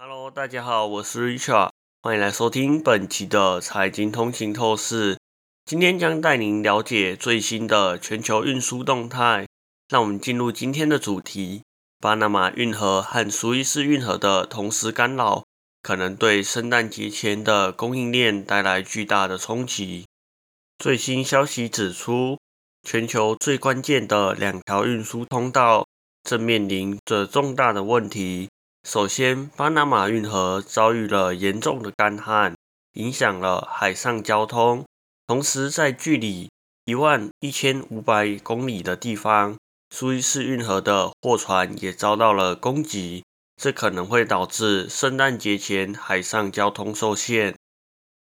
Hello，大家好，我是 Richard，欢迎来收听本期的财经通勤透视。今天将带您了解最新的全球运输动态。让我们进入今天的主题：巴拿马运河和苏伊士运河的同时干扰，可能对圣诞节前的供应链带来巨大的冲击。最新消息指出，全球最关键的两条运输通道正面临着重大的问题。首先，巴拿马运河遭遇了严重的干旱，影响了海上交通。同时，在距离一万一千五百公里的地方，苏伊士运河的货船也遭到了攻击，这可能会导致圣诞节前海上交通受限。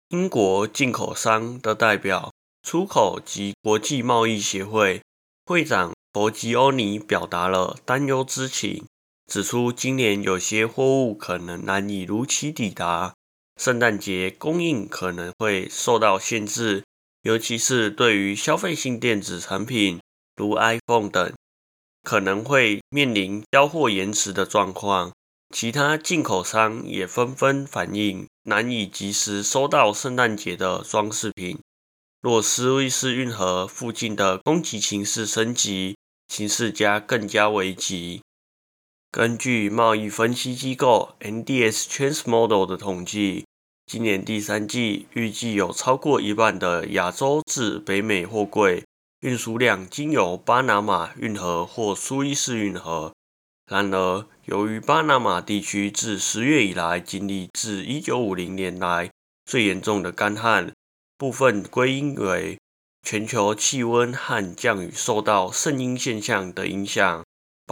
英国进口商的代表、出口及国际贸易协会会长博吉欧尼表达了担忧之情。指出，今年有些货物可能难以如期抵达，圣诞节供应可能会受到限制，尤其是对于消费性电子产品，如 iPhone 等，可能会面临交货延迟的状况。其他进口商也纷纷反映难以及时收到圣诞节的装饰品。若斯威斯运河附近的供给形势升级，形势将更加危急。根据贸易分析机构 NDS Transmodel 的统计，今年第三季预计有超过一半的亚洲至北美货柜运输量经由巴拿马运河或苏伊士运河。然而，由于巴拿马地区自十月以来经历自1950年来最严重的干旱，部分归因为全球气温和降雨受到圣婴现象的影响。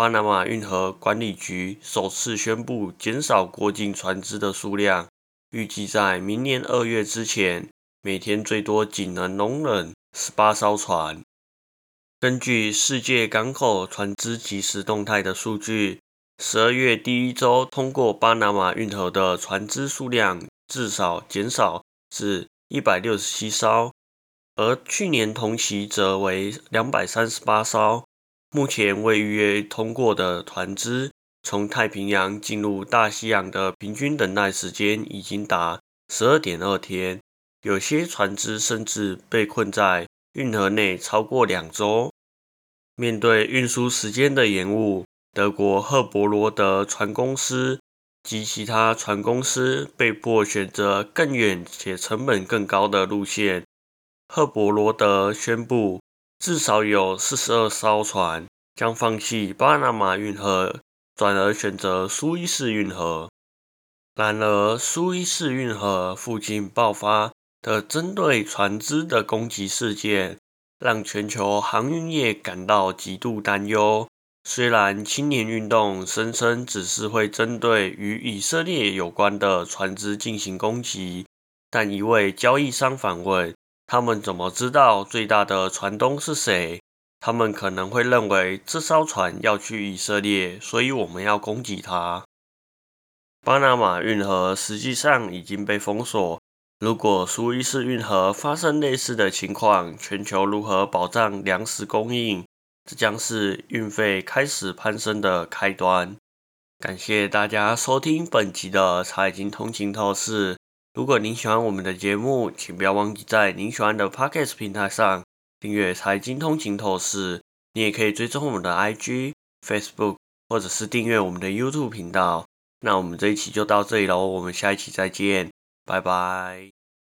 巴拿马运河管理局首次宣布减少过境船只的数量，预计在明年二月之前，每天最多仅能容忍十八艘船。根据世界港口船只即时动态的数据，十二月第一周通过巴拿马运河的船只数量至少减少至一百六十七艘，而去年同期则为两百三十八艘。目前未预约通过的船只，从太平洋进入大西洋的平均等待时间已经达十二点二天，有些船只甚至被困在运河内超过两周。面对运输时间的延误，德国赫伯罗德船公司及其他船公司被迫选择更远且成本更高的路线。赫伯罗德宣布。至少有四十二艘船将放弃巴拿马运河，转而选择苏伊士运河。然而，苏伊士运河附近爆发的针对船只的攻击事件，让全球航运业感到极度担忧。虽然青年运动声称只是会针对与以色列有关的船只进行攻击，但一位交易商反问。他们怎么知道最大的船东是谁？他们可能会认为这艘船要去以色列，所以我们要攻击它。巴拿马运河实际上已经被封锁。如果苏伊士运河发生类似的情况，全球如何保障粮食供应？这将是运费开始攀升的开端。感谢大家收听本集的财经通勤透视。如果您喜欢我们的节目，请不要忘记在您喜欢的 Podcast 平台上订阅《财经通勤透视》。你也可以追踪我们的 IG、Facebook，或者是订阅我们的 YouTube 频道。那我们这一期就到这里喽，我们下一期再见，拜拜。